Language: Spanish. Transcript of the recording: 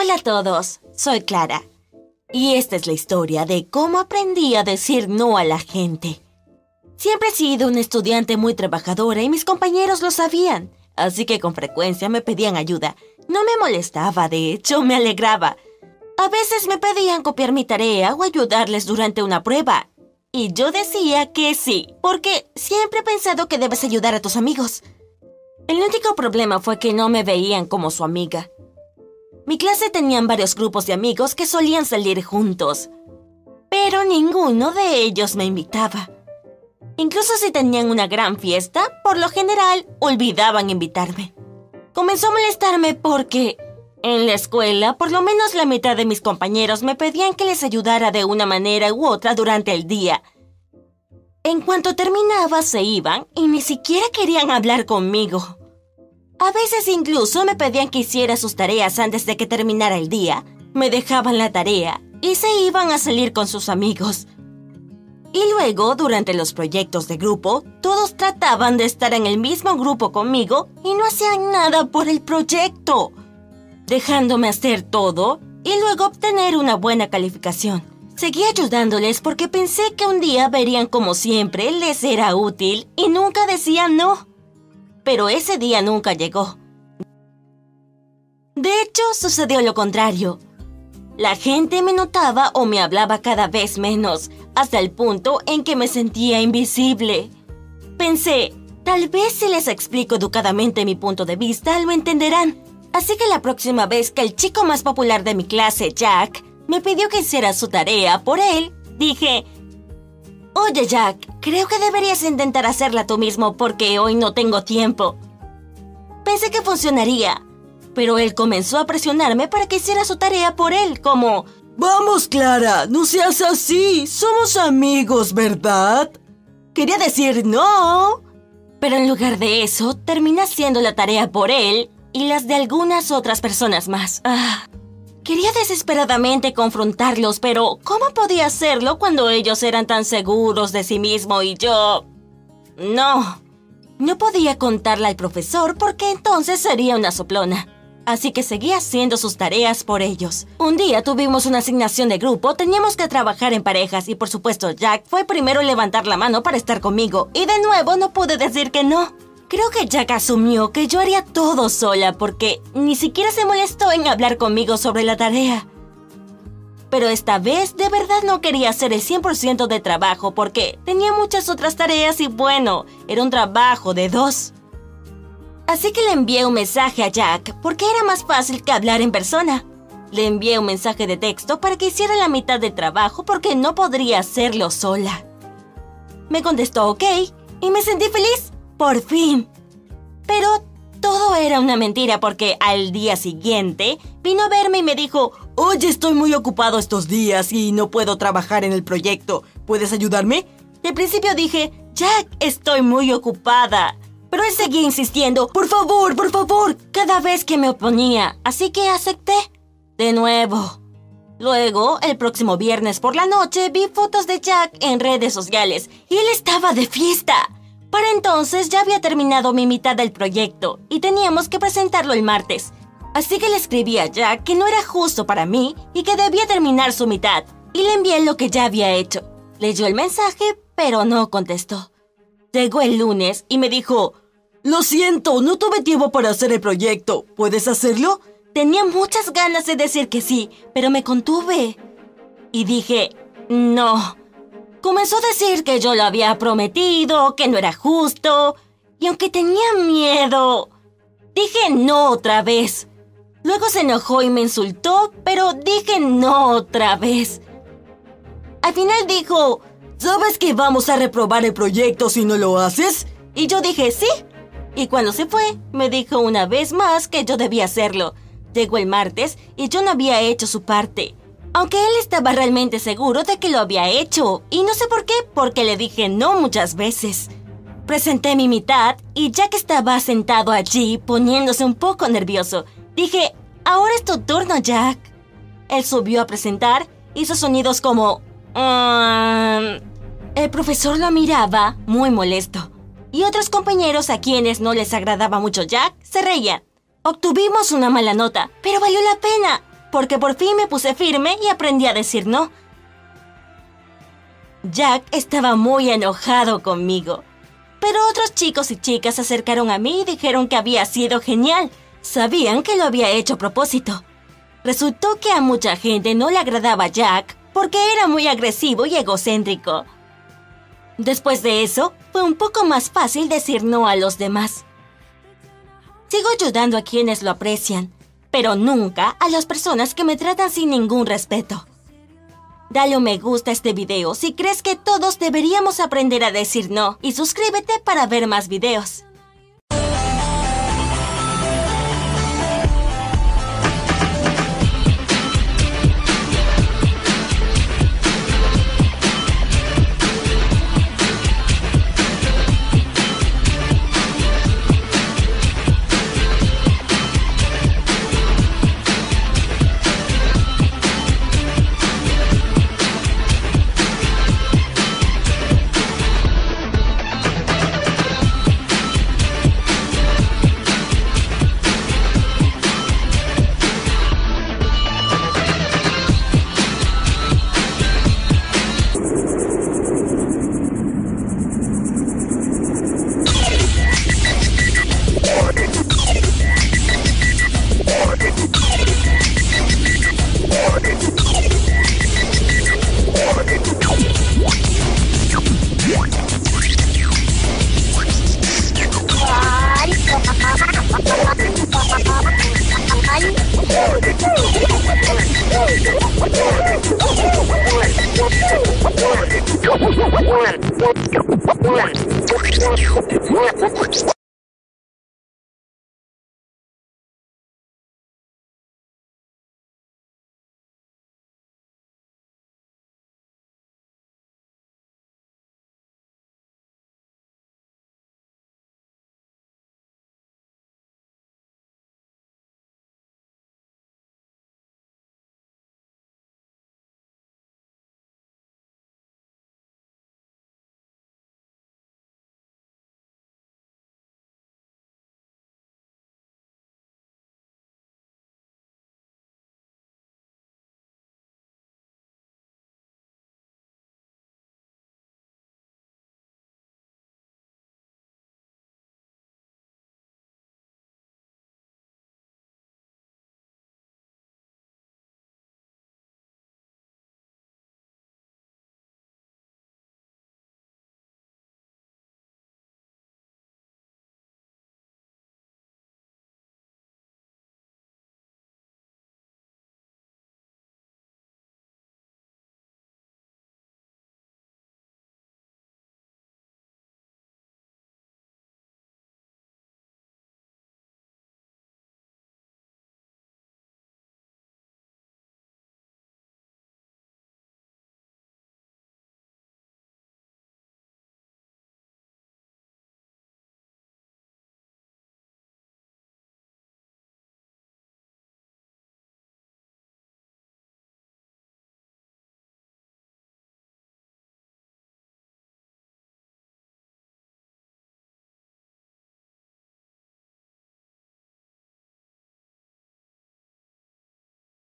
Hola a todos, soy Clara. Y esta es la historia de cómo aprendí a decir no a la gente. Siempre he sido una estudiante muy trabajadora y mis compañeros lo sabían, así que con frecuencia me pedían ayuda. No me molestaba, de hecho, me alegraba. A veces me pedían copiar mi tarea o ayudarles durante una prueba. Y yo decía que sí, porque siempre he pensado que debes ayudar a tus amigos. El único problema fue que no me veían como su amiga. Mi clase tenían varios grupos de amigos que solían salir juntos, pero ninguno de ellos me invitaba. Incluso si tenían una gran fiesta, por lo general olvidaban invitarme. Comenzó a molestarme porque en la escuela, por lo menos la mitad de mis compañeros me pedían que les ayudara de una manera u otra durante el día. En cuanto terminaba, se iban y ni siquiera querían hablar conmigo. A veces incluso me pedían que hiciera sus tareas antes de que terminara el día, me dejaban la tarea y se iban a salir con sus amigos. Y luego, durante los proyectos de grupo, todos trataban de estar en el mismo grupo conmigo y no hacían nada por el proyecto, dejándome hacer todo y luego obtener una buena calificación. Seguí ayudándoles porque pensé que un día verían como siempre les era útil y nunca decían no pero ese día nunca llegó. De hecho, sucedió lo contrario. La gente me notaba o me hablaba cada vez menos, hasta el punto en que me sentía invisible. Pensé, tal vez si les explico educadamente mi punto de vista, lo entenderán. Así que la próxima vez que el chico más popular de mi clase, Jack, me pidió que hiciera su tarea por él, dije, Oye Jack, creo que deberías intentar hacerla tú mismo porque hoy no tengo tiempo. Pensé que funcionaría, pero él comenzó a presionarme para que hiciera su tarea por él, como... Vamos, Clara, no seas así, somos amigos, ¿verdad? Quería decir no, pero en lugar de eso, terminé haciendo la tarea por él y las de algunas otras personas más. Ah. Quería desesperadamente confrontarlos, pero ¿cómo podía hacerlo cuando ellos eran tan seguros de sí mismo y yo... No. No podía contarle al profesor porque entonces sería una soplona. Así que seguía haciendo sus tareas por ellos. Un día tuvimos una asignación de grupo, teníamos que trabajar en parejas y por supuesto Jack fue primero en levantar la mano para estar conmigo y de nuevo no pude decir que no. Creo que Jack asumió que yo haría todo sola porque ni siquiera se molestó en hablar conmigo sobre la tarea. Pero esta vez de verdad no quería hacer el 100% de trabajo porque tenía muchas otras tareas y bueno, era un trabajo de dos. Así que le envié un mensaje a Jack porque era más fácil que hablar en persona. Le envié un mensaje de texto para que hiciera la mitad del trabajo porque no podría hacerlo sola. Me contestó ok y me sentí feliz. Por fin. Pero todo era una mentira porque al día siguiente vino a verme y me dijo, Oye, estoy muy ocupado estos días y no puedo trabajar en el proyecto. ¿Puedes ayudarme? De principio dije, Jack, estoy muy ocupada. Pero él seguía insistiendo, por favor, por favor, cada vez que me oponía. Así que acepté. De nuevo. Luego, el próximo viernes por la noche, vi fotos de Jack en redes sociales y él estaba de fiesta. Para entonces ya había terminado mi mitad del proyecto y teníamos que presentarlo el martes. Así que le escribí a Jack que no era justo para mí y que debía terminar su mitad. Y le envié lo que ya había hecho. Leyó el mensaje, pero no contestó. Llegó el lunes y me dijo, Lo siento, no tuve tiempo para hacer el proyecto. ¿Puedes hacerlo? Tenía muchas ganas de decir que sí, pero me contuve. Y dije, no. Comenzó a decir que yo lo había prometido, que no era justo, y aunque tenía miedo, dije no otra vez. Luego se enojó y me insultó, pero dije no otra vez. Al final dijo, ¿sabes que vamos a reprobar el proyecto si no lo haces? Y yo dije sí. Y cuando se fue, me dijo una vez más que yo debía hacerlo. Llegó el martes y yo no había hecho su parte. Aunque él estaba realmente seguro de que lo había hecho, y no sé por qué, porque le dije no muchas veces. Presenté mi mitad y Jack estaba sentado allí poniéndose un poco nervioso. Dije, ahora es tu turno, Jack. Él subió a presentar, hizo sonidos como... Um, el profesor lo miraba muy molesto. Y otros compañeros a quienes no les agradaba mucho Jack se reían. Obtuvimos una mala nota, pero valió la pena. Porque por fin me puse firme y aprendí a decir no. Jack estaba muy enojado conmigo. Pero otros chicos y chicas se acercaron a mí y dijeron que había sido genial. Sabían que lo había hecho a propósito. Resultó que a mucha gente no le agradaba Jack porque era muy agresivo y egocéntrico. Después de eso, fue un poco más fácil decir no a los demás. Sigo ayudando a quienes lo aprecian, pero nunca a las personas que me tratan sin ningún respeto. Dale un me gusta a este video si crees que todos deberíamos aprender a decir no y suscríbete para ver más videos. One.